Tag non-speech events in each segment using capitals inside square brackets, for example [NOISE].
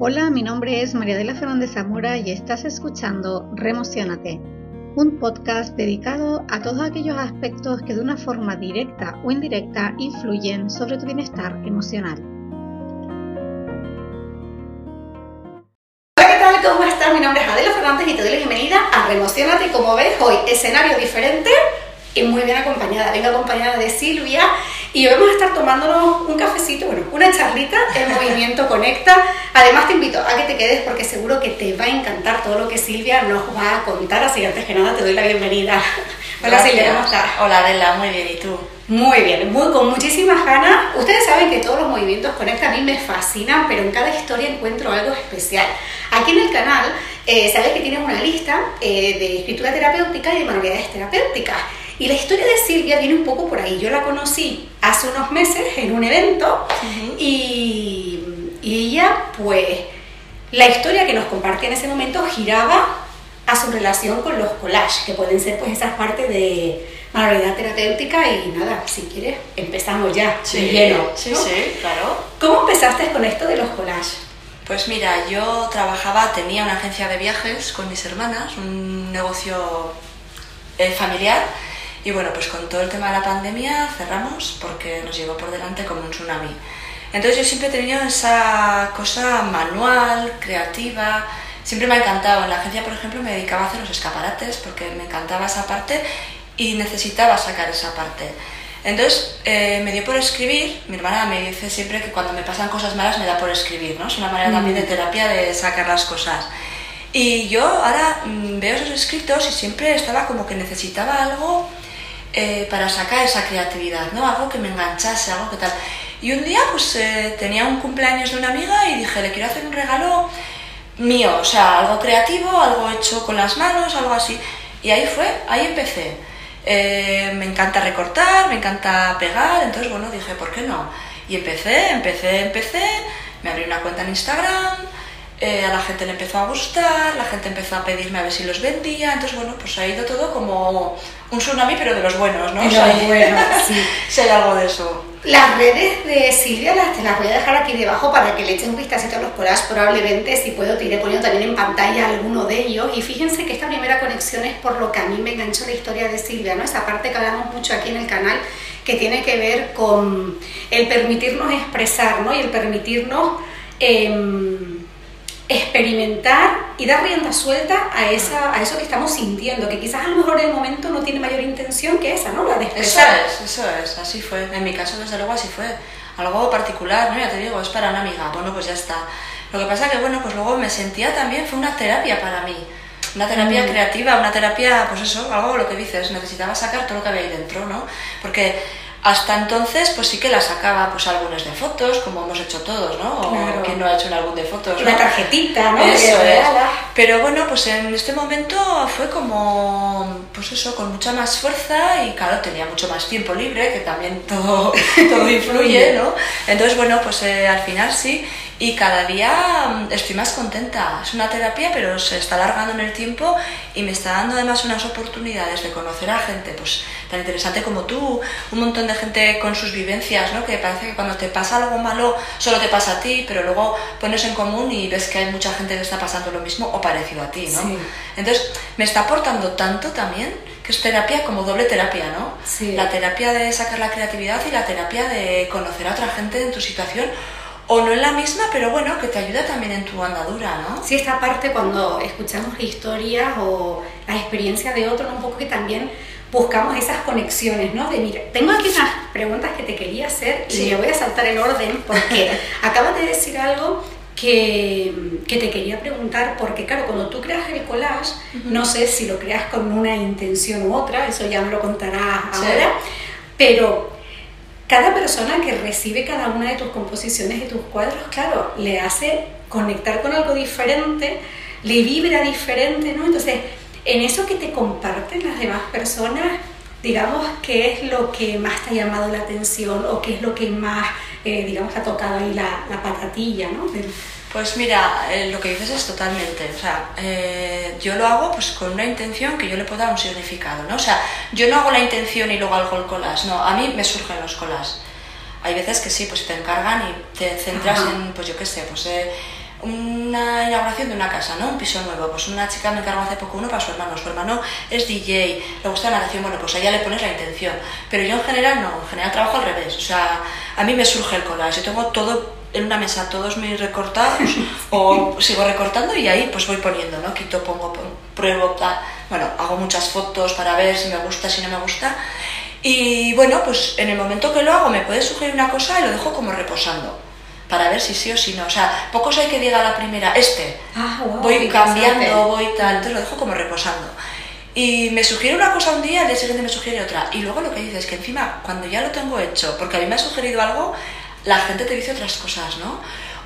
Hola, mi nombre es María de la Fernández Zamora y estás escuchando Remocionate, un podcast dedicado a todos aquellos aspectos que de una forma directa o indirecta influyen sobre tu bienestar emocional. Hola, ¿qué tal? ¿Cómo estás? Mi nombre es Adela Fernández y te doy la bienvenida a Remocionate. Como ves, hoy escenario diferente y muy bien acompañada. Vengo acompañada de Silvia y hoy vamos a estar tomándonos un cafecito, bueno, una charlita en Movimiento Conecta. Además te invito a que te quedes porque seguro que te va a encantar todo lo que Silvia nos va a contar. Así que antes que nada te doy la bienvenida. [LAUGHS] Hola Silvia, ¿cómo estás? Hola Adela, muy bien, ¿y tú? Muy bien, muy, con muchísimas ganas. Ustedes saben que todos los movimientos Conecta a mí me fascinan, pero en cada historia encuentro algo especial. Aquí en el canal, eh, sabes que tienes una lista eh, de escritura terapéutica y de manualidades terapéuticas. Y la historia de Silvia viene un poco por ahí. Yo la conocí hace unos meses en un evento y, y ella, pues, la historia que nos compartía en ese momento giraba a su relación con los collages, que pueden ser pues esas partes de manualidad terapéutica y nada, si quieres, empezamos ya, Sí, lleno. sí, ¿no? sí, claro. ¿Cómo empezaste con esto de los collages? Pues mira, yo trabajaba, tenía una agencia de viajes con mis hermanas, un negocio eh, familiar, y bueno, pues con todo el tema de la pandemia cerramos porque nos llegó por delante como un tsunami. Entonces yo siempre he tenido esa cosa manual, creativa, siempre me ha encantado. En la agencia, por ejemplo, me dedicaba a hacer los escaparates porque me encantaba esa parte y necesitaba sacar esa parte. Entonces eh, me dio por escribir, mi hermana me dice siempre que cuando me pasan cosas malas me da por escribir, ¿no? Es una manera también de terapia de sacar las cosas. Y yo ahora mm, veo esos escritos y siempre estaba como que necesitaba algo eh, para sacar esa creatividad, ¿no? Algo que me enganchase, algo que tal. Y un día pues eh, tenía un cumpleaños de una amiga y dije, le quiero hacer un regalo mío, o sea, algo creativo, algo hecho con las manos, algo así. Y ahí fue, ahí empecé. Eh, me encanta recortar, me encanta pegar, entonces bueno, dije, ¿por qué no? Y empecé, empecé, empecé, me abrí una cuenta en Instagram, a la gente le empezó a gustar, la gente empezó a pedirme a ver si los vendía, entonces bueno, pues ha ido todo como un tsunami, pero de los buenos, ¿no? De los buenos, [LAUGHS] sí. si hay algo de eso. Las redes de Silvia las, te las voy a dejar aquí debajo para que le echen un vistacito a los collages. Probablemente, si puedo, te iré poniendo también en pantalla alguno de ellos. Y fíjense que esta primera conexión es por lo que a mí me enganchó la historia de Silvia, ¿no? Esa parte que hablamos mucho aquí en el canal, que tiene que ver con el permitirnos expresar, ¿no? Y el permitirnos em, experimentar y dar rienda suelta a, esa, a eso que estamos sintiendo, que quizás a lo mejor en el momento no tiene mayor intención que esa, ¿no? La de Eso expresar. es, eso es, así fue. En mi caso, desde luego, así fue. Algo particular, ¿no? Ya te digo, es para una amiga. Bueno, pues ya está. Lo que pasa que, bueno, pues luego me sentía también, fue una terapia para mí. Una terapia Mm. creativa, una terapia, pues eso, algo lo que dices, necesitaba sacar todo lo que había ahí dentro, ¿no? Porque hasta entonces, pues sí que la sacaba, pues álbumes de fotos, como hemos hecho todos, ¿no? O Claro. quien no ha hecho un álbum de fotos, Una ¿no? tarjetita, ¿no? Eso Que es. Pero bueno, pues en este momento fue como, pues eso, con mucha más fuerza y claro, tenía mucho más tiempo libre, que también todo, [LAUGHS] todo [LAUGHS] influye, ¿no? Entonces, bueno, pues eh, al final sí, y cada día mm, estoy más contenta. Es una terapia, pero se está alargando en el tiempo y me está dando además unas oportunidades de conocer a gente, pues tan interesante como tú, un montón de gente con sus vivencias, ¿no? Que parece que cuando te pasa algo malo solo te pasa a ti, pero luego pones en común y ves que hay mucha gente que está pasando lo mismo o parecido a ti, ¿no? Sí. Entonces, me está aportando tanto también que es terapia como doble terapia, ¿no? Sí. La terapia de sacar la creatividad y la terapia de conocer a otra gente en tu situación o no en la misma, pero bueno, que te ayuda también en tu andadura, ¿no? Sí, esta parte cuando escuchamos historias o la experiencia de otros, un poco que también buscamos esas conexiones, ¿no? De mira, tengo aquí unas preguntas que te quería hacer y Sí. me voy a saltar el orden porque [LAUGHS] acabas de decir algo que, que te quería preguntar, porque claro, cuando tú creas el collage, no sé si lo creas con una intención u otra, eso ya me lo contarás Sí. ahora, pero cada persona que recibe cada una de tus composiciones y tus cuadros, claro, le hace conectar con algo diferente, le vibra diferente, ¿no? Entonces, en eso que te comparten las demás personas, digamos, ¿qué es lo que más te ha llamado la atención o qué es lo que más, eh, digamos, ha tocado ahí la, la patatilla, ¿no? Pues mira, eh, lo que dices es totalmente, o sea, eh, yo lo hago pues con una intención que yo le pueda dar un significado, ¿no? O sea, yo no hago la intención y luego hago el collage, no, a mí me surgen los collages. Hay veces que sí, pues te encargan y te centras Ajá. en, pues yo qué sé, pues eh, una inauguración de una casa, ¿no? Un piso nuevo. Pues una chica me encargó hace poco uno para su hermano. Su hermano es DJ, le gusta la natación, bueno, pues allá le pones la intención. Pero yo en general no, en general trabajo al revés. O sea, a mí me surge el collage. Yo tengo todo en una mesa, todos mis recortados, [LAUGHS] o sigo recortando y ahí pues voy poniendo, ¿no? Quito, pongo, pruebo, tal. Bueno, hago muchas fotos para ver si me gusta, si no me gusta. Y bueno, pues en el momento que lo hago me puede sugerir una cosa y lo dejo como reposando para ver si sí o si no. O sea, pocos hay que diga la primera, este. Ah, voy cambiando, voy tal. Entonces lo dejo como reposando. Y me sugiere una cosa un día, el día siguiente me sugiere otra. Y luego lo que dices es que encima, cuando ya lo tengo hecho, porque a mí me ha sugerido algo, la gente te dice otras cosas, ¿no?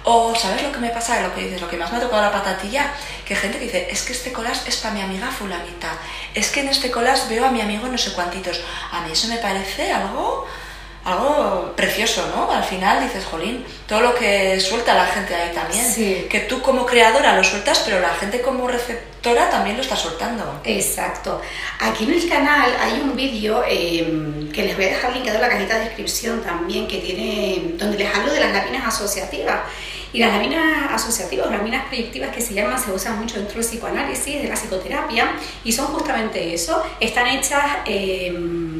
O, ¿sabes lo que me pasa? Lo que dices, lo que más me ha tocado la patatilla, que gente que dice, es que este collage es para mi amiga fulanita, es que en este collage veo a mi amigo no sé cuantitos. A mí eso me parece algo algo precioso, ¿no? Al final dices, jolín, todo lo que suelta la gente ahí también. Sí. Que tú como creadora lo sueltas, pero la gente como receptora también lo está soltando. Exacto. Aquí en el canal hay un vídeo em, que les voy a dejar linkado en la cajita de descripción también, que tiene, donde les hablo de las láminas asociativas. Y las láminas asociativas, láminas proyectivas que se llaman, se usan mucho dentro del psicoanálisis, de la psicoterapia, y son justamente eso. Están hechas... Eh,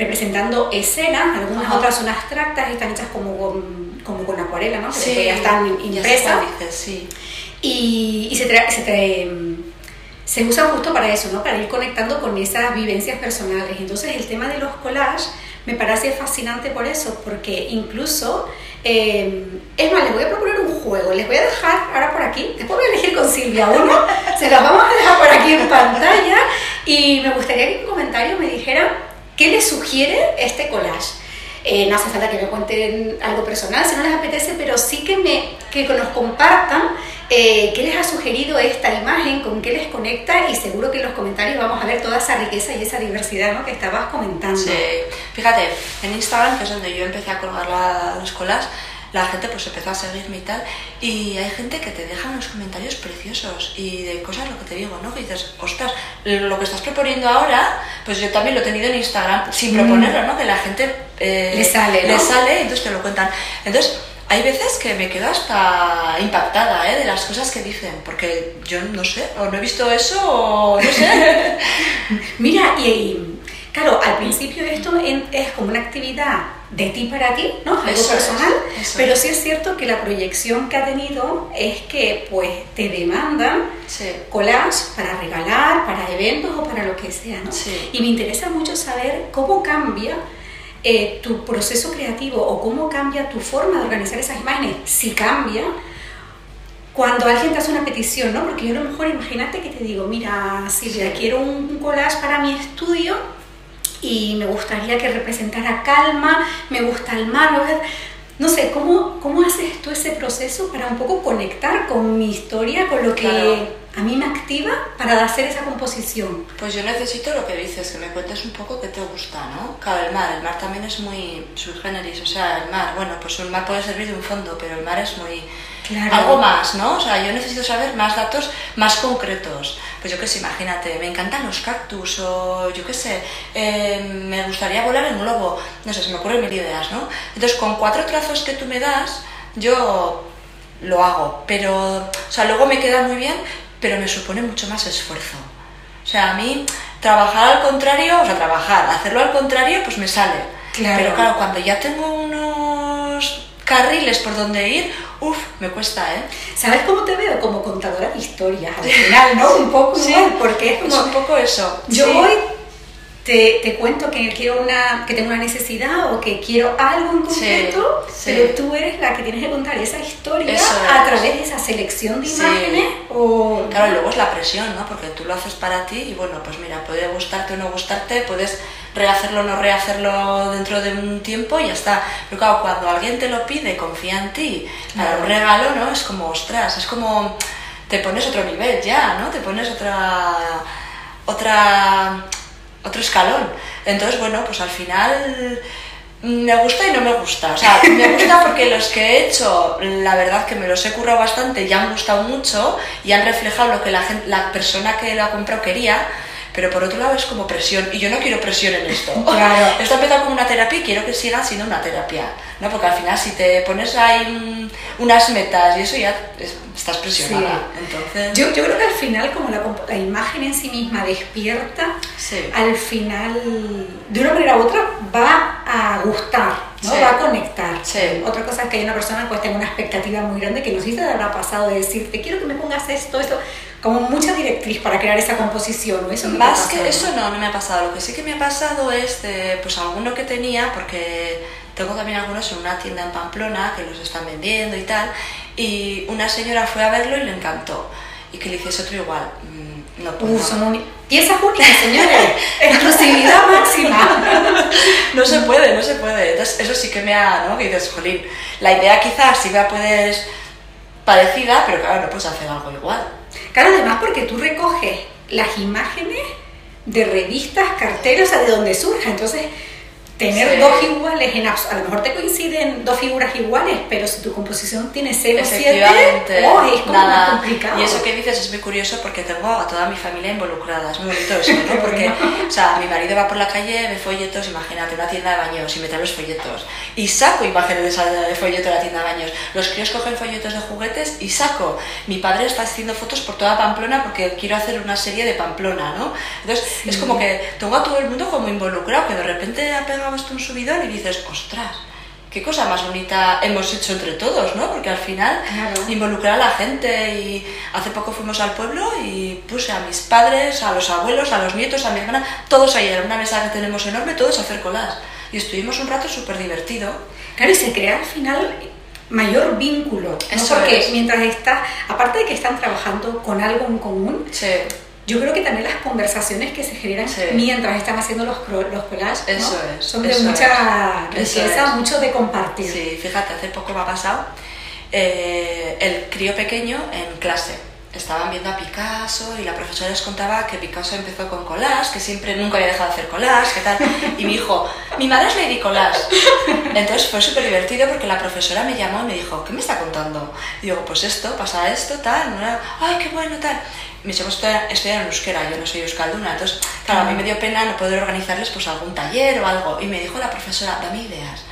representando escenas, algunas otras son abstractas, están hechas como con, como con acuarela, ¿no? Sí, ya están impresas. sí. Y, y se, se, se usan justo para eso, ¿no? Para ir conectando con esas vivencias personales. Entonces el tema de los collages me parece fascinante por eso, porque incluso, eh, es más, les voy a proponer un juego, les voy a dejar ahora por aquí, después voy a elegir con Silvia uno, [LAUGHS] se los vamos a dejar por aquí en pantalla y me gustaría que en comentarios me dijeran ¿Qué les sugiere este collage? Eh, no hace falta que me cuenten algo personal si no les apetece, pero sí que, me, que nos compartan eh, qué les ha sugerido esta imagen, con qué les conecta y seguro que en los comentarios vamos a ver toda esa riqueza y esa diversidad ¿no? que estabas comentando. Sí, fíjate, en Instagram, que es donde yo empecé a colgar las colas, la gente pues empezó a seguirme y tal, y hay gente que te deja unos comentarios preciosos y de cosas lo que te digo, ¿no? Que dices, ostras, lo que estás proponiendo ahora, pues yo también lo he tenido en Instagram sin proponerlo, ¿no? Que la gente eh, le sale, le sale y entonces te lo cuentan. Entonces, hay veces que me quedo hasta impactada ¿eh? de las cosas que dicen, porque yo no sé, o no he visto eso, o no sé. [LAUGHS] Mira, y claro, al principio esto es como una actividad de ti para ti, ¿no? Algo personal, pero sí es cierto que la proyección que ha tenido es que pues te demandan collage para regalar, para eventos o para lo que sea, ¿no? Y me interesa mucho saber cómo cambia eh, tu proceso creativo o cómo cambia tu forma de organizar esas imágenes, si cambia, cuando alguien te hace una petición, ¿no? Porque yo a lo mejor imagínate que te digo, mira, Silvia, quiero un collage para mi estudio y me gustaría que representara calma, me gusta el mar, no sé, ¿cómo, ¿cómo haces tú ese proceso para un poco conectar con mi historia, con lo que a mí me activa para hacer esa composición? Pues yo necesito lo que dices, que me cuentes un poco qué te gusta, ¿no? Claro, el mar, el mar también es muy subgéneris, o sea, el mar, bueno, pues el mar puede servir de un fondo, pero el mar es muy algo más, ¿no? O sea, yo necesito saber más datos más concretos. Pues yo qué sé, imagínate, me encantan los cactus o yo qué sé, eh, me gustaría volar en globo, no sé, se me ocurren mil ideas, ¿no? Entonces, con cuatro trazos que tú me das, yo lo hago, pero, o sea, luego me queda muy bien, pero me supone mucho más esfuerzo. O sea, a mí trabajar al contrario, o sea, trabajar, hacerlo al contrario, pues me sale. Claro. Pero claro, cuando ya tengo unos carriles por donde ir, uff, me cuesta, ¿eh? ¿Sabes cómo te veo? Como contadora de historias, al final, ¿no? Un poco, sí, porque es como... un poco eso. Yo voy, te, te, cuento que quiero una, que tengo una necesidad o que quiero algo en concreto, pero tú eres la que tienes que contar esa historia a través de esa selección de imágenes o... Claro, luego es la presión, ¿no? Porque tú lo haces para ti y bueno, pues mira, puede gustarte o no gustarte, puedes rehacerlo o no rehacerlo dentro de un tiempo y ya está. Pero claro, cuando alguien te lo pide, confía en ti, para un regalo, ¿no? Es como, ostras, es como te pones otro nivel ya, ¿no? Te pones otra otra otro escalón. Entonces, bueno, pues al final me gusta y no me gusta. O sea, me gusta porque los que he hecho, la verdad que me los he currado bastante y han gustado mucho y han reflejado lo que la, la persona que lo ha comprado quería pero por otro lado es como presión y yo no quiero presión en esto. [LAUGHS] Claro. esto ha empezado como una terapia y quiero que siga siendo una terapia. ¿no? Porque al final si te pones ahí unas metas y eso ya estás presionada. Entonces... Yo, yo, creo que al final como la, la imagen en sí misma despierta, al final de una manera u otra va a gustar, ¿no? va a conectar. Otra cosa es que hay una persona pues tenga una expectativa muy grande que no sé si te habrá pasado de decirte quiero que me pongas esto, esto como mucha directriz para crear esa composición, ¿no? Eso Más que eso no, no me ha pasado. Lo que sí que me ha pasado es de, pues alguno que tenía, porque tengo también algunos en una tienda en Pamplona que los están vendiendo y tal, y una señora fue a verlo y le encantó. Y que le hiciese otro igual. Mm, no, pues son piezas únicas, señores. [LAUGHS] Exclusividad máxima. [LAUGHS] no se puede, no se puede. Entonces, eso sí que me ha, ¿no? Que dices, jolín, la idea quizás sí la puedes parecida, pero claro, no puedes hacer algo igual. Claro, además porque tú recoges las imágenes de revistas, carteles, o sea, de donde surja. Entonces, tener dos iguales, en a lo mejor te coinciden dos figuras iguales, pero si tu composición tiene 0 7, oh, es como más complicado. Y eso que dices es muy curioso porque tengo a toda mi familia involucrada, es muy bonito eso, ¿no? [LAUGHS] Porque, o sea, mi marido va por la calle, ve folletos, imagínate, una tienda de baños y me trae los folletos. Y saco imágenes de esa de folleto de la tienda de baños. Los críos cogen folletos de juguetes y saco. Mi padre está haciendo fotos por toda Pamplona porque quiero hacer una serie de Pamplona, ¿no? Entonces, es como que tengo a todo el mundo como involucrado, que de repente ha pegado un subidón y dices, ostras, qué cosa más bonita hemos hecho entre todos, ¿no? Porque al final involucrar a la gente y hace poco fuimos al pueblo y puse a mis padres, a los abuelos, a los nietos, a mi hermana, todos ahí en una mesa que tenemos enorme, todos a hacer colas. Y estuvimos un rato súper divertido. Claro, y se crea al final mayor vínculo, Porque mientras está, aparte de que están trabajando con algo en común, sí yo creo que también las conversaciones que se generan mientras están haciendo los, los collages son de mucha riqueza, mucho de compartir. Sí, fíjate, hace poco me ha pasado eh, el crío pequeño en clase. Estaban viendo a Picasso y la profesora les contaba que Picasso empezó con collage, que siempre nunca había dejado de hacer collage, que tal. Y me dijo, mi madre es Lady Collage. Entonces fue súper divertido porque la profesora me llamó y me dijo, ¿qué me está contando? Y digo, pues esto, pasa esto, tal. Ay, qué bueno, tal mis hijos estudian en euskera, yo no soy euskalduna, entonces, claro, a mí me dio pena no poder organizarles pues algún taller o algo. Y me dijo la profesora, dame ideas.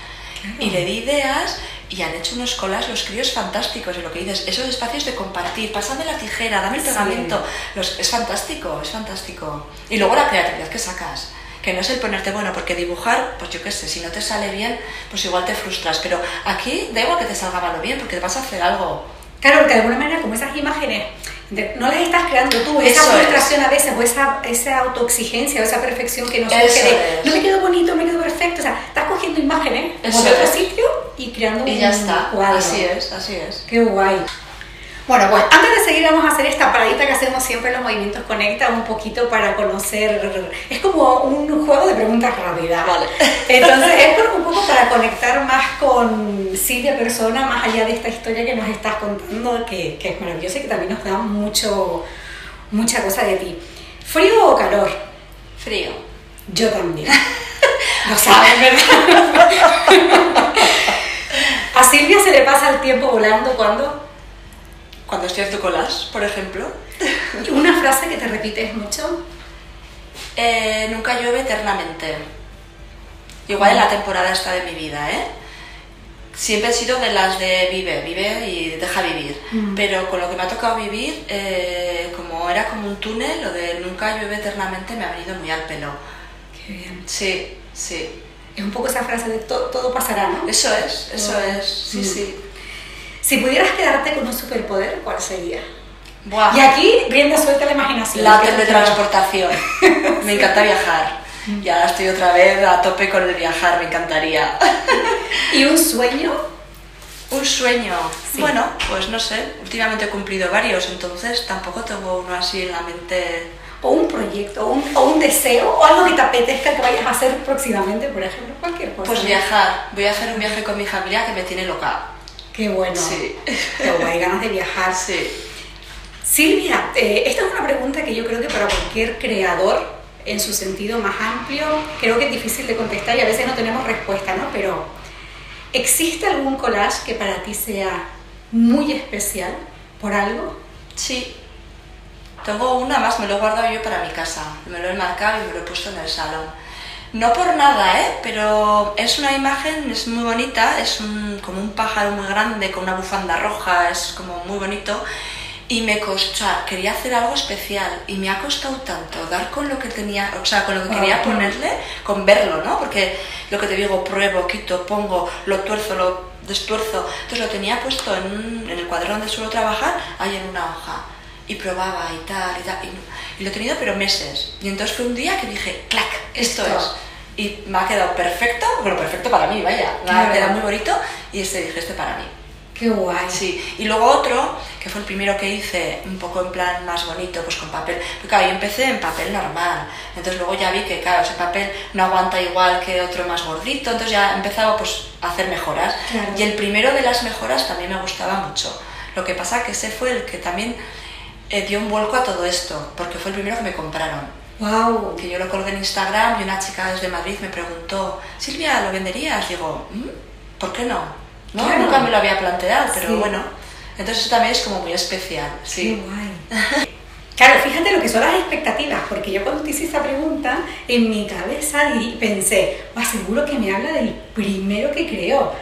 Y le di ideas y han hecho unos colas los críos fantásticos. Y lo que dices, esos espacios de compartir, pásame la tijera, dame el pegamento, los, es fantástico, es fantástico. Y luego la creatividad que sacas. Que no es el ponerte, bueno, porque dibujar, pues yo qué sé, si no te sale bien, pues igual te frustras. Pero aquí da igual que te salga malo bien, porque vas a hacer algo. Claro, porque de alguna manera, como esas imágenes no las estás creando tú, esa frustración a veces, o esa, esa autoexigencia, o esa perfección que nos surge no me quedó bonito, no me quedó perfecto, o sea, estás cogiendo imágenes de otro sitio y creando y ya está. Así es, así es. Qué guay. Bueno, pues antes de seguir vamos a hacer esta paradita que hacemos siempre en los movimientos Conecta, un poquito para conocer, es como un juego de preguntas rápidas. Vale. Entonces es un poco para conectar más con Silvia Persona, más allá de esta historia que nos estás contando, que, que es maravillosa y que también nos da mucho, mucha cosa de ti. ¿Frío o calor? Frío. Yo también. Lo sabes, ¿verdad? [LAUGHS] ¿A Silvia se le pasa el tiempo volando cuando? Cuando estoy haciendo colas, por ejemplo. [LAUGHS] ¿Una frase que te repites mucho? Eh, nunca llueve eternamente. Igual en la temporada esta de mi vida, ¿eh? Siempre he sido de las de vive, vive y deja vivir. Mm. Pero con lo que me ha tocado vivir, eh, como era como un túnel, lo de nunca llueve eternamente me ha venido muy al pelo. Qué bien. Sí, sí. Es un poco esa frase de todo, pasará, ¿no? Eso es, eso es, sí, mm. sí. Si pudieras quedarte con un superpoder, ¿cuál sería? Y aquí, rienda suelta la imaginación. La teletransportación. me encanta viajar. Ya estoy otra vez a tope con el viajar, me encantaría. ¿Y un sueño? Un sueño. Bueno, pues no sé, últimamente he cumplido varios, entonces tampoco tengo uno así en la mente. O un proyecto, o un, o un deseo, o algo que te apetezca que vayas a hacer próximamente, por ejemplo, cualquier cosa. Pues viajar. Voy a hacer un viaje con mi familia que me tiene loca. Qué bueno. Sí. Qué guay, ganas de viajar. Sí. Silvia, eh, esta es una pregunta que yo creo que para cualquier creador, en su sentido más amplio, creo que es difícil de contestar y a veces no tenemos respuesta, ¿no? Pero, ¿existe algún collage que para ti sea muy especial por algo? Sí. Tengo una más, me lo he guardado yo para mi casa. Me lo he marcado y me lo he puesto en el salón. No por nada, ¿eh? Pero es una imagen, es muy bonita, es un, como un pájaro muy grande con una bufanda roja, es como muy bonito. Y me costó, quería hacer algo especial y me ha costado tanto dar con lo que tenía, o sea, con lo que quería Ah. ponerle, con verlo, ¿no? Porque lo que te digo, pruebo, quito, pongo, lo tuerzo, lo destuerzo. Entonces lo tenía puesto en, un- en el cuadro donde suelo trabajar, ahí en una hoja. Y probaba y tal y tal. Y, y lo he tenido pero meses. Y entonces fue un día que dije, clac, esto, es. Y me ha quedado perfecto, bueno, perfecto para mí, vaya. Me ha quedado muy bonito y este dije, este para mí. Qué guay. Sí, y luego otro, que fue el primero que hice, un poco en plan más bonito, pues con papel. Porque claro, yo empecé en papel normal. Entonces luego ya vi que, claro, ese papel no aguanta igual que otro más gordito. Entonces ya he empezado pues, a hacer mejoras. Claro. Y el primero de las mejoras también me gustaba mucho. Lo que pasa que ese fue el que también eh, dio un vuelco a todo esto, porque fue el primero que me compraron Wow. que yo lo colgué en Instagram y una chica desde Madrid me preguntó, Silvia, ¿lo venderías? Digo, "Mm, ¿por qué no? ¿No? Claro. Nunca me lo había planteado, pero Sí. bueno. Entonces eso también es como muy especial, Qué sí. guay. [LAUGHS] Claro, fíjate lo que son las expectativas, porque yo cuando te hice esa pregunta, en mi cabeza pensé, "Buah, seguro que me habla del primero que creó.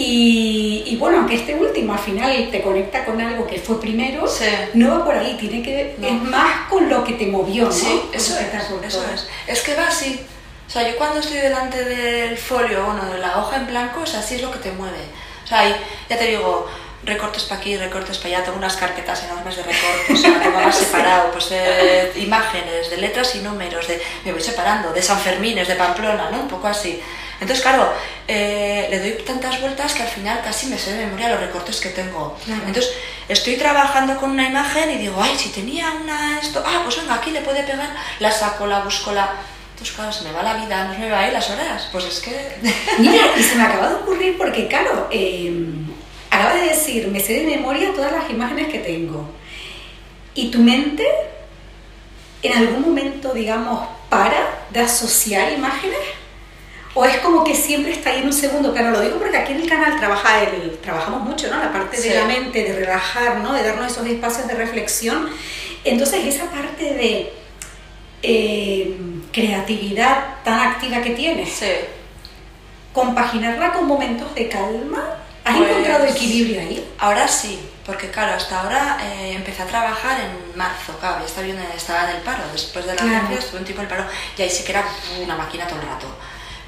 Y, y bueno, aunque este último al final te conecta con algo que fue primero, Sí. no va por ahí, tiene que No. es más con lo que te movió, ¿no? Sí, eso es, eso es. Es que va así. O sea, yo cuando estoy delante del folio, bueno, de la hoja en blanco, o sea, así es lo que te mueve. O sea, y ya te digo, recortes para aquí, recortes para allá, tengo unas carpetas enormes de recortes, sea, tengo más [LAUGHS] separado, pues de imágenes, de letras y números, de, me voy separando, de San Fermines, de Pamplona, ¿no? Un poco así. Entonces, claro, eh, le doy tantas vueltas que al final casi me sé de memoria los recortes que tengo. Claro. Entonces, estoy trabajando con una imagen y digo, ay, si tenía una esto, ah, pues venga, aquí le puede pegar, la saco, la busco, la... Entonces, claro, se me va la vida, no se me va a ir las horas. Pues es que... [LAUGHS] Mira, y se me acaba de ocurrir porque, claro, eh, acabas de decir, me sé de memoria todas las imágenes que tengo. ¿Y tu mente en algún momento, digamos, para de asociar imágenes? ¿O es como que siempre está ahí en un segundo plano? Lo digo porque aquí en el canal trabaja el, trabajamos mucho, ¿no? La parte Sí. de la mente, de relajar, ¿no? De darnos esos espacios de reflexión. Entonces, esa parte de eh, creatividad tan activa que tienes, Sí. compaginarla con momentos de calma. ¿Has Pues- encontrado equilibrio ahí? Ahora sí, porque claro, hasta ahora eh, empecé a trabajar en marzo, claro, ya estaba, bien- estaba en el paro, después de la Claro. agencia estuve un tiempo en el paro y ahí sí que era una máquina todo el rato.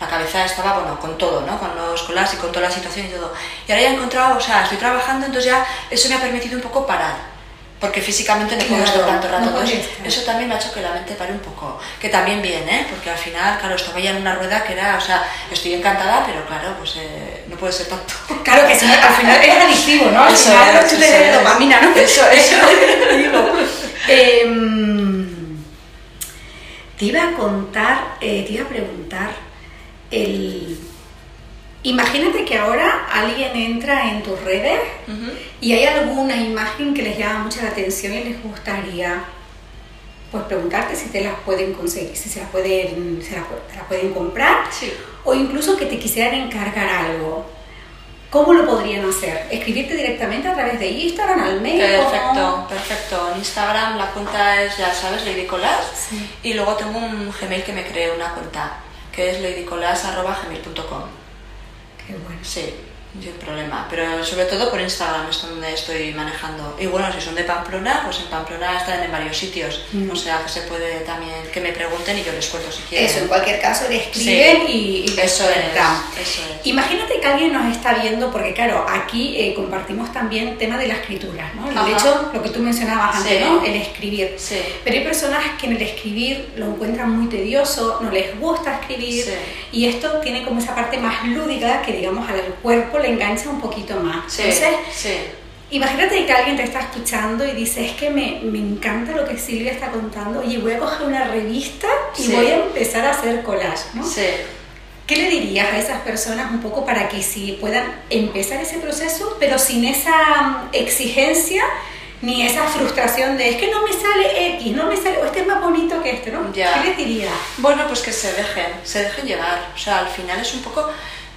La cabeza estaba, bueno, con todo, ¿no? Con los colas y con toda la situación y todo. Y ahora ya he encontrado, o sea, estoy trabajando, entonces ya eso me ha permitido un poco parar. Porque físicamente no puedo Claro, estar tanto rato. no eso también me ha hecho que la mente pare un poco. Que también bien, ¿eh? Porque al final, claro, estaba ya en una rueda que era, o sea, estoy encantada, pero claro, pues eh, no puede ser tanto. [LAUGHS] Claro que sí, al final es adictivo, ¿no? Al Eso final es, es eso de es. dopamina, ¿no? Eso, [LAUGHS] eso. Digo, em, te iba a contar, eh, te iba a preguntar, el... imagínate que ahora alguien entra en tus redes y hay alguna imagen que les llama mucho la atención y les gustaría pues preguntarte si te las pueden conseguir, si se las pueden, se las, pu- te las pueden comprar Sí. o incluso que te quisieran encargar algo. ¿Cómo lo podrían hacer? ¿Escribirte directamente a través de Instagram, al mail? Perfecto, perfecto. En Instagram la cuenta es, ya sabes, Lady. Sí. Y luego tengo un Gmail que me creé una cuenta, que es ladycolas.gmail.com. Qué bueno. Sí, sin problema. Pero sobre todo por Instagram es donde estoy manejando. Y bueno, si son de Pamplona, pues en Pamplona están en varios sitios. Mm. O sea que se puede también que me pregunten y yo les cuento si quieren. Eso, en cualquier caso le escriben y, y les Eso es, eso es. Imagínate que alguien nos está viendo, porque claro, aquí eh, compartimos también tema de la escritura, ¿no? Ajá. De hecho, lo que tú mencionabas antes, Sí. ¿no? El escribir. Sí. Pero hay personas que en el escribir lo encuentran muy tedioso, no les gusta escribir Sí. y esto tiene como esa parte más lúdica que digamos al cuerpo le engancha un poquito más. Sí, Entonces, sí. imagínate que alguien te está escuchando y dice, es que me, me encanta lo que Silvia está contando, oye, voy a coger una revista y Sí. voy a empezar a hacer collage, ¿no? Sí. ¿Qué le dirías a esas personas un poco para que si puedan empezar ese proceso, pero sin esa mm, exigencia ni esa frustración de es que no me sale X, no me sale, o este es más bonito que este, ¿no? Ya. ¿Qué les dirías? Bueno, pues que se dejen, se dejen llevar. O sea, al final es un poco...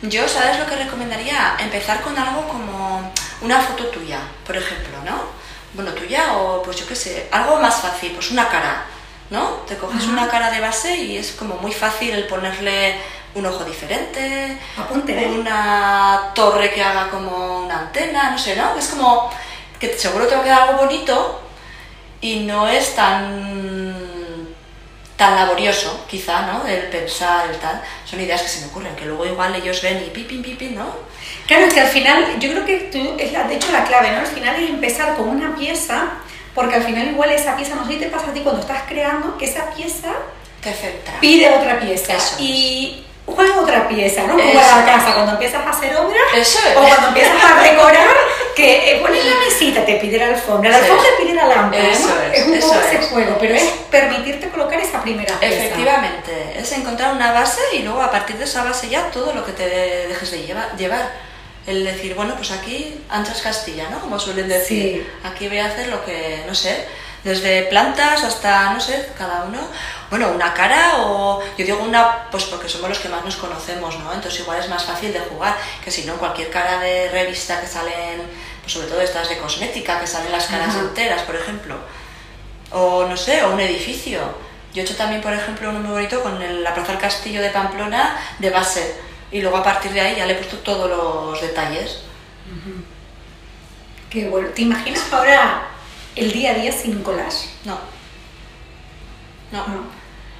Yo, ¿sabes lo que recomendaría? Empezar con algo como una foto tuya, por ejemplo, ¿no? Bueno, tuya o pues yo qué sé, algo más fácil, pues una cara. ¿no? Te coges una cara de base y es como muy fácil el ponerle un ojo diferente, Apunte, ¿eh? una torre que haga como una antena, no sé, ¿no? Es como que seguro te va a quedar algo bonito y no es tan tan laborioso, quizá, ¿no? El pensar, el tal. Son ideas que se me ocurren, que luego igual ellos ven y pipin, pipin, ¿no? Claro, es que al final, yo creo que tú, es la, de hecho la clave, ¿no? Al final es empezar con una pieza, porque al final igual esa pieza, no sé si te pasa a ti cuando estás creando, que esa pieza Te centra. pide otra pieza. Eso es. y juega otra pieza, ¿no? Como Eso la casa, cuando empiezas a hacer obras, Eso es. o cuando empiezas a decorar, que eh, pones la mesita, te pide la alfombra, la alfombra te pide la lámpara, Eso ¿no? es, un eso poco ese es. juego, pero es permitirte colocar esa primera pieza. Efectivamente, es encontrar una base y luego a partir de esa base ya todo lo que te dejes de lleva- llevar. El decir, bueno, pues aquí anchas Castilla, ¿no? Como suelen decir. Sí. Aquí voy a hacer lo que, no sé, desde plantas hasta, no sé, cada uno. Bueno, una cara o yo digo una, pues porque somos los que más nos conocemos, ¿no? Entonces igual es más fácil de jugar que si no cualquier cara de revista que salen, pues sobre todo estas de cosmética, que salen las caras Ajá. enteras, por ejemplo o no sé, o un edificio. Yo he hecho también, por ejemplo, uno muy bonito con el- la Plaza del Castillo de Pamplona de base y luego a partir de ahí ya le he puesto todos los detalles. Qué bueno. ¿Te imaginas ahora el día a día sin collage? No. No. No.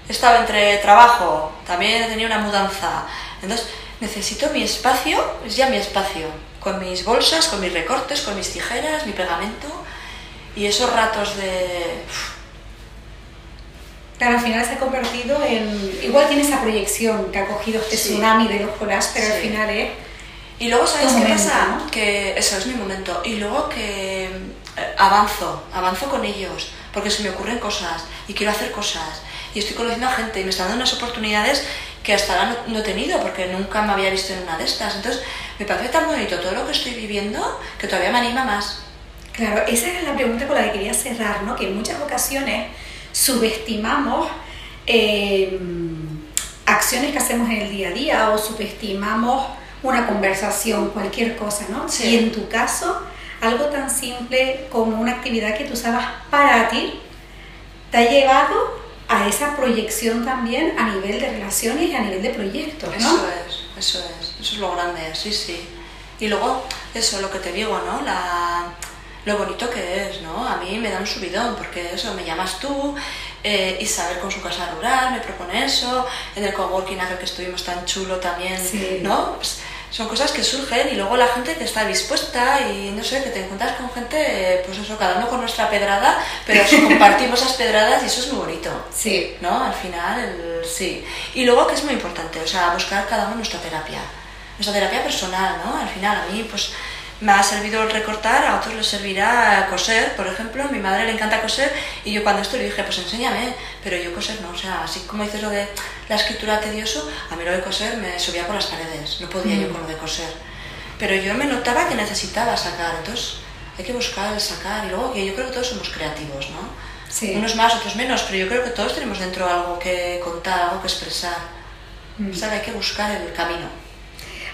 Estaba entre trabajo, también tenía una mudanza. Entonces, necesito mi espacio, es ya mi espacio, con mis bolsas, con mis recortes, con mis tijeras, mi pegamento y esos ratos de... Claro, al final se ha convertido en... Igual tiene esa proyección que ha cogido este Sí. tsunami de los collages, pero al Sí. final es... Y luego, ¿sabes qué momento, pasa? ¿no? Que eso es mi momento. Y luego que eh, avanzo, avanzo con ellos, porque se me ocurren cosas y quiero hacer cosas. Y estoy conociendo a gente y me están dando unas oportunidades que hasta ahora no, no he tenido, porque nunca me había visto en una de estas. Entonces, me parece tan bonito todo lo que estoy viviendo que todavía me anima más. Claro, esa era la pregunta con la que quería cerrar, ¿no? Que en muchas ocasiones subestimamos eh, acciones que hacemos en el día a día o subestimamos una conversación, cualquier cosa, ¿no? Sí. Y en tu caso, algo tan simple como una actividad que tú usabas para ti, te ha llevado a esa proyección también a nivel de relaciones y a nivel de proyectos, ¿no? Eso es, eso es, eso es lo grande, sí, sí. Y luego, eso, lo que te digo, ¿no? La, lo bonito que es, ¿no? A mí me da un subidón, porque eso, me llamas tú, eh, Isabel con su casa rural me propone eso, en el coworking aquel que estuvimos tan chulo también, Sí. ¿no? Pues, son cosas que surgen y luego la gente que está dispuesta y no sé, que te encuentras con gente, pues eso, cada uno con nuestra pedrada, pero [LAUGHS] eso, compartimos esas pedradas y eso es muy bonito. Sí. ¿no? Al final, el- sí. Y luego, que es muy importante, o sea, buscar cada uno nuestra terapia, nuestra terapia personal, ¿no? Al final, a mí, pues, me ha servido el recortar, a otros les servirá coser, por ejemplo, a mi madre le encanta coser, y yo cuando esto le dije, pues enséñame, pero yo coser no, o sea, así como dices lo de la escritura tedioso, a mí lo de coser me subía por las paredes, no podía yo Mm. con lo de coser. Pero yo me notaba que necesitaba sacar, entonces hay que buscar el sacar, y luego que yo creo que todos somos creativos, ¿no? Sí. Unos más, otros menos, pero yo creo que todos tenemos dentro algo que contar, algo que expresar. Mm. O sea, que hay que buscar el camino.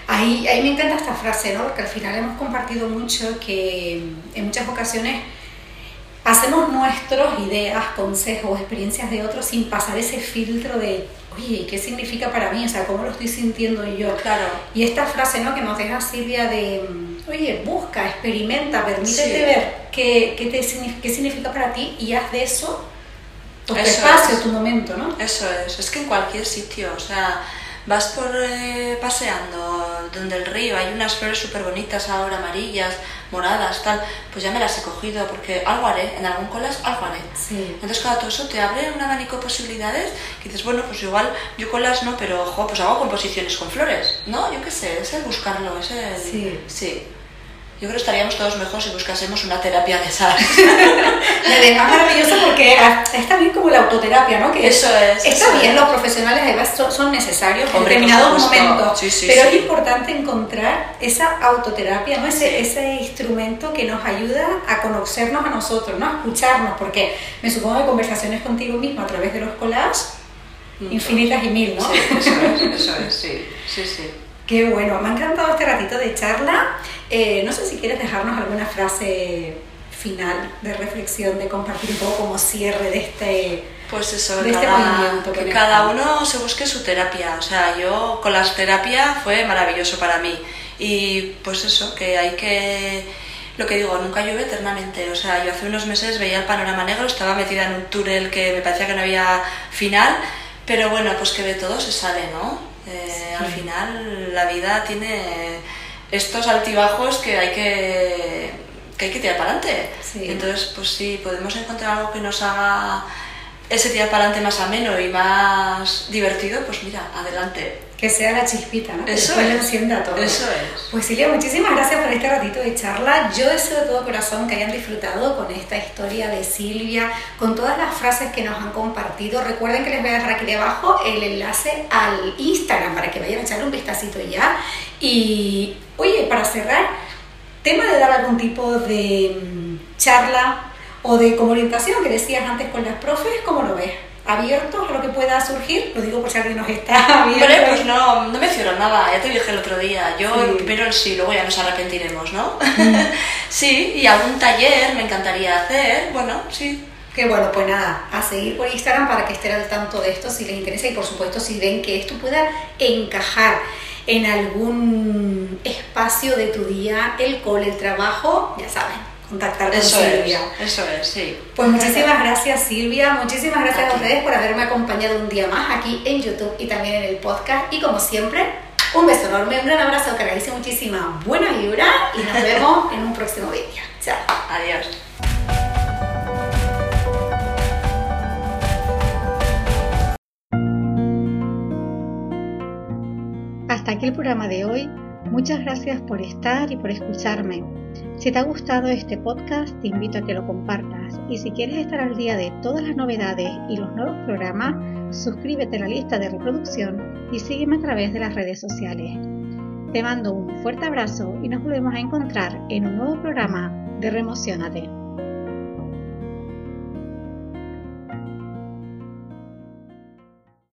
Ahí, ahí me encanta esta frase, ¿no? Porque al final hemos compartido mucho que en muchas ocasiones hacemos nuestras ideas, consejos, experiencias de otros sin pasar ese filtro de, oye, ¿qué significa para mí? O sea, ¿cómo lo estoy sintiendo yo? Claro. Y esta frase, ¿no? Que nos deja Silvia de, oye, busca, experimenta, permítete Sí. ver qué, qué, te, qué significa para ti y haz de eso tu Eso espacio, es. tu momento, ¿no? Eso es, es que en cualquier sitio, o sea, vas por eh, paseando donde el río hay unas flores súper bonitas ahora, amarillas, moradas, tal, pues ya me las he cogido porque algo haré, en algún colas algo haré. Sí. Entonces, claro, todo eso te abre un abanico de posibilidades que dices, bueno, pues igual yo colas no, pero ojo, pues hago composiciones con flores, ¿no? Yo qué sé, es el buscarlo, es el... Sí. Sí. Yo creo que estaríamos todos mejor si buscásemos una terapia de esas. [LAUGHS] Además maravilloso porque ah, es también como la autoterapia, ¿no? Que Eso es, Está eso bien, es. los profesionales además son, necesarios en Hombre, determinados momentos, Sí, sí, pero sí. es importante encontrar esa autoterapia, ¿no? Ese, ese instrumento que nos ayuda a conocernos a nosotros, ¿no? A escucharnos, porque me supongo que conversaciones contigo mismo a través de los collages, infinitas y mil, ¿no? Sí, eso es, eso es, sí, sí, sí. Qué bueno, me ha encantado este ratito de charla. Eh, no sé si quieres dejarnos alguna frase final de reflexión, de compartir un poco como cierre de este, Pues eso, de este cada, movimiento que Conecta? cada uno se busque su terapia. O sea, yo con las terapias fue maravilloso para mí. Y pues eso, que hay que... Lo que digo, nunca llueve eternamente. O sea, yo hace unos meses veía el panorama negro, estaba metida en un túnel que me parecía que no había final, pero bueno, pues que de todo se sale, ¿no? Eh, Al final la vida tiene estos altibajos que hay que, que, hay que tirar para adelante. Sí. Entonces, pues sí, podemos encontrar algo que nos haga ese tirar para adelante más ameno y más divertido, pues mira, adelante. Que sea la chispita, ¿no? Que Eso lo es. encienda todo. Eso es. Pues Silvia, muchísimas gracias por este ratito de charla. Yo deseo de todo corazón que hayan disfrutado con esta historia de Silvia, con todas las frases que nos han compartido. Recuerden que les voy a dejar aquí debajo el enlace al Instagram para que vayan a echarle un vistacito ya. Y, oye, para cerrar, tema de dar algún tipo de mm, charla o de como orientación que decías antes con las profes, ¿cómo lo ves? ¿Abiertos a lo que pueda surgir? Lo digo por si alguien nos está [LAUGHS] viendo. Hombre, pues no, no me cierro nada, ya te dije el otro día. Yo Sí. primero el sí, luego ya nos arrepentiremos, ¿no? [LAUGHS] sí, y algún taller me encantaría hacer, bueno, sí. Que bueno, pues nada, a seguir por Instagram para que estén al tanto de esto si les interesa y por supuesto si ven que esto pueda encajar en algún espacio de tu día, el cole, el trabajo, ya saben, contactar con Eso Silvia. es, eso es, sí. Pues muchísimas gracias Silvia, muchísimas gracias a ustedes por haberme acompañado un día más aquí en YouTube y también en el podcast y como siempre, un beso enorme, un gran abrazo cargadísimo, muchísima buena vibra y nos vemos [LAUGHS] en un próximo vídeo. Chao. Adiós. Hasta aquí el programa de hoy. Muchas gracias por estar y por escucharme. Si te ha gustado este podcast, te invito a que lo compartas y si quieres estar al día de todas las novedades y los nuevos programas, suscríbete a la lista de reproducción y sígueme a través de las redes sociales. Te mando un fuerte abrazo y nos volvemos a encontrar en un nuevo programa de Remocionate.